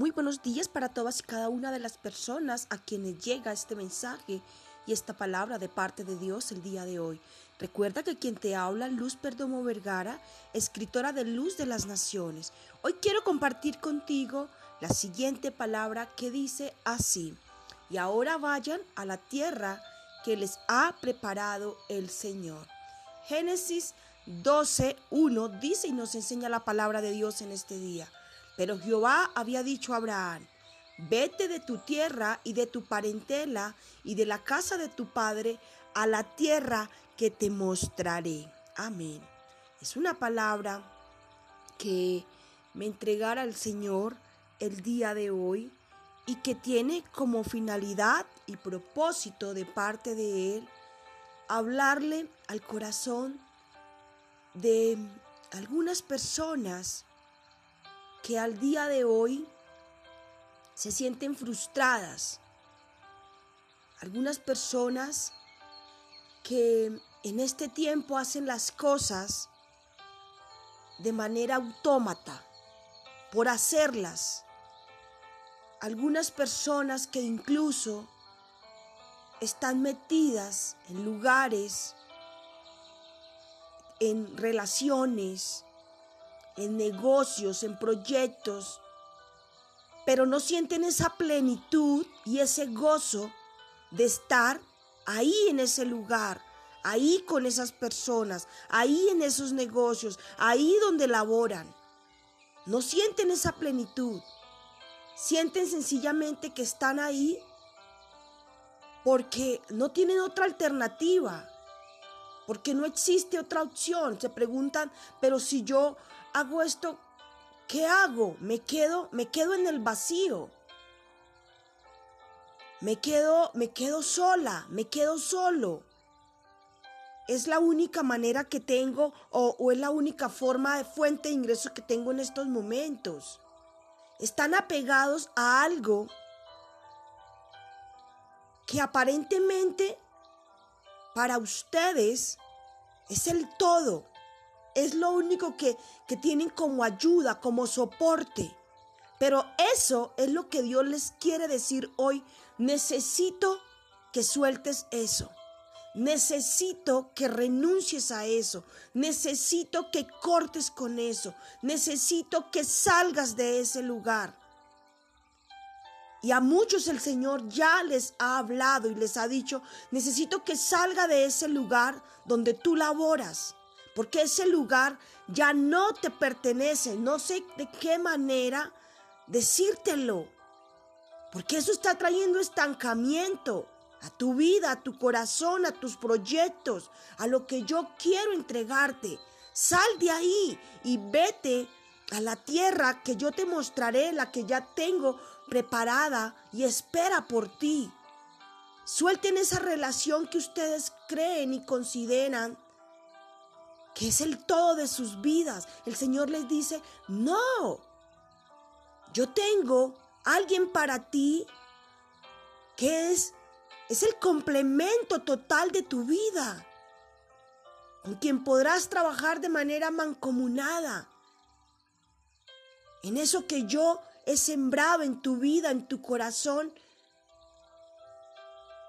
Muy buenos días para todas y cada una de las personas a quienes llega este mensaje y esta palabra de parte de Dios el día de hoy. Recuerda que quien te habla, Luz Perdomo Vergara, escritora de Luz de las Naciones. Hoy quiero compartir contigo la siguiente palabra que dice así. Y ahora vayan a la tierra que les ha preparado el Señor. Génesis 12.1 dice y nos enseña la palabra de Dios en este día. Pero Jehová había dicho a Abraham, vete de tu tierra y de tu parentela y de la casa de tu padre a la tierra que te mostraré. Amén. Es una palabra que me entregara el Señor el día de hoy y que tiene como finalidad y propósito de parte de Él hablarle al corazón de algunas personas que al día de hoy se sienten frustradas. Algunas personas que en este tiempo hacen las cosas de manera autómata, por hacerlas. Algunas personas que incluso están metidas en lugares, en relaciones, en negocios, en proyectos, pero no sienten esa plenitud y ese gozo de estar ahí en ese lugar, ahí con esas personas, ahí en esos negocios, ahí donde laboran. No sienten esa plenitud. Sienten sencillamente que están ahí porque no tienen otra alternativa, porque no existe otra opción. Se preguntan, pero si yo hago esto, ¿qué hago? Me quedo, me quedo en el vacío. Me quedo, me quedo sola, me quedo solo. Es la única manera que tengo o, o es la única forma de fuente de ingreso que tengo en estos momentos. Están apegados a algo que aparentemente para ustedes es el todo, es lo único que, que tienen como ayuda, como soporte. Pero eso es lo que Dios les quiere decir hoy. Necesito que sueltes eso. Necesito que renuncies a eso. Necesito que cortes con eso. Necesito que salgas de ese lugar. Y a muchos el Señor ya les ha hablado y les ha dicho, necesito que salga de ese lugar donde tú laboras porque ese lugar ya no te pertenece. No sé de qué manera decírtelo, porque eso está trayendo estancamiento a tu vida, a tu corazón, a tus proyectos, a lo que yo quiero entregarte. Sal de ahí y vete a la tierra que yo te mostraré, la que ya tengo preparada y espera por ti. Suelten esa relación que ustedes creen y consideran que es el todo de sus vidas. El Señor les dice, no, yo tengo alguien para ti que es, es el complemento total de tu vida, con quien podrás trabajar de manera mancomunada. En eso que yo he sembrado en tu vida, en tu corazón,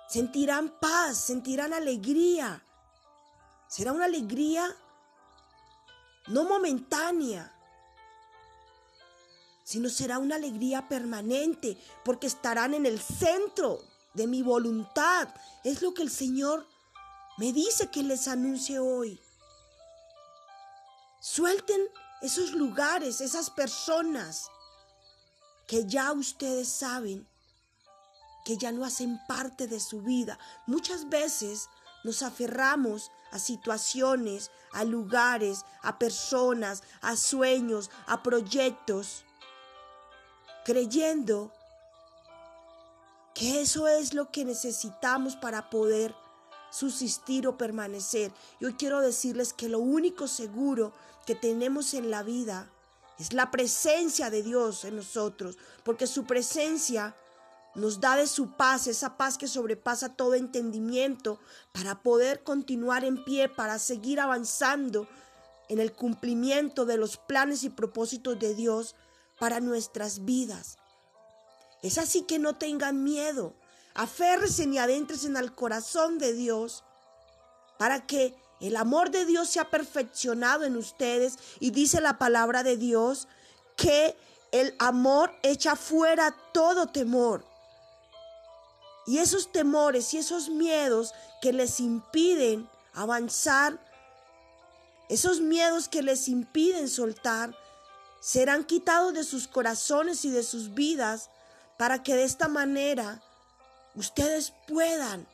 sentirán paz, sentirán alegría. Será una alegría no momentánea, sino será una alegría permanente, porque estarán en el centro de mi voluntad. Es lo que el Señor me dice que les anuncie hoy. Suelten esos lugares, esas personas que ya ustedes saben que ya no hacen parte de su vida. Muchas veces nos aferramos a situaciones, a lugares, a personas, a sueños, a proyectos, creyendo que eso es lo que necesitamos para poder subsistir o permanecer. Yo quiero decirles que lo único seguro que tenemos en la vida es la presencia de Dios en nosotros, porque su presencia nos da de su paz, esa paz que sobrepasa todo entendimiento, para poder continuar en pie, para seguir avanzando en el cumplimiento de los planes y propósitos de Dios para nuestras vidas. Es así que no tengan miedo. Aférrense y adéntrense en el corazón de Dios para que el amor de Dios sea perfeccionado en ustedes. Y dice la palabra de Dios que el amor echa fuera todo temor. Y esos temores y esos miedos que les impiden avanzar, esos miedos que les impiden soltar, serán quitados de sus corazones y de sus vidas para que de esta manera ustedes puedan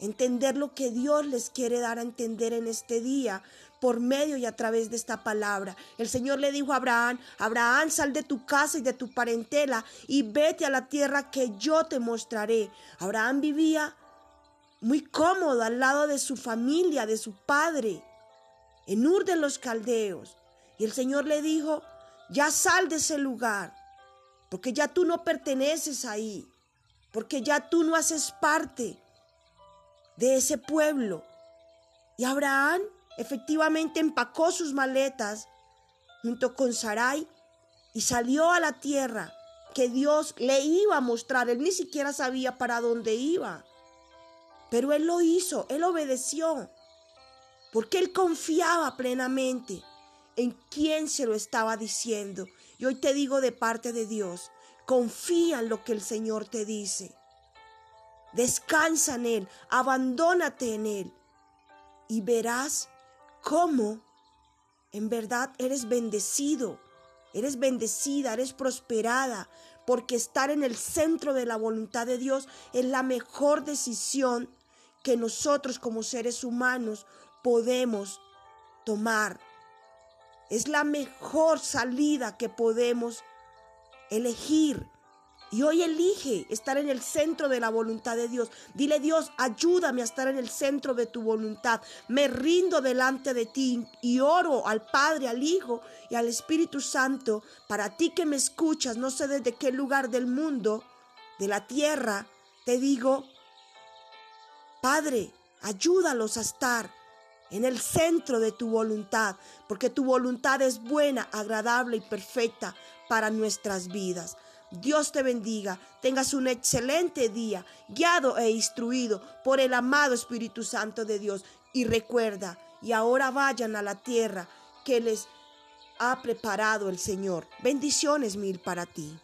entender lo que Dios les quiere dar a entender en este día por medio y a través de esta palabra. El Señor le dijo a Abraham, Abraham, sal de tu casa y de tu parentela y vete a la tierra que yo te mostraré. Abraham vivía muy cómodo al lado de su familia, de su padre, en Ur de los Caldeos. Y el Señor le dijo, ya sal de ese lugar, porque ya tú no perteneces ahí, porque ya tú no haces parte de ese pueblo. Y Abraham efectivamente empacó sus maletas junto con Sarai y salió a la tierra que Dios le iba a mostrar. Él ni siquiera sabía para dónde iba. Pero él lo hizo, él obedeció, porque él confiaba plenamente en quien se lo estaba diciendo. Y hoy te digo de parte de Dios, confía en lo que el Señor te dice. Descansa en Él, abandónate en Él y verás cómo en verdad eres bendecido, eres bendecida, eres prosperada, porque estar en el centro de la voluntad de Dios es la mejor decisión que nosotros como seres humanos podemos tomar. Es la mejor salida que podemos elegir y hoy elige estar en el centro de la voluntad de Dios. Dile Dios, ayúdame a estar en el centro de tu voluntad. Me rindo delante de ti y oro al Padre, al Hijo y al Espíritu Santo. Para ti que me escuchas, no sé desde qué lugar del mundo, de la tierra, te digo, Padre, ayúdalos a estar en el centro de tu voluntad, porque tu voluntad es buena, agradable y perfecta para nuestras vidas. Dios te bendiga, tengas un excelente día, guiado e instruido por el amado Espíritu Santo de Dios. Y recuerda, y ahora vayan a la tierra que les ha preparado el Señor. Bendiciones mil para ti.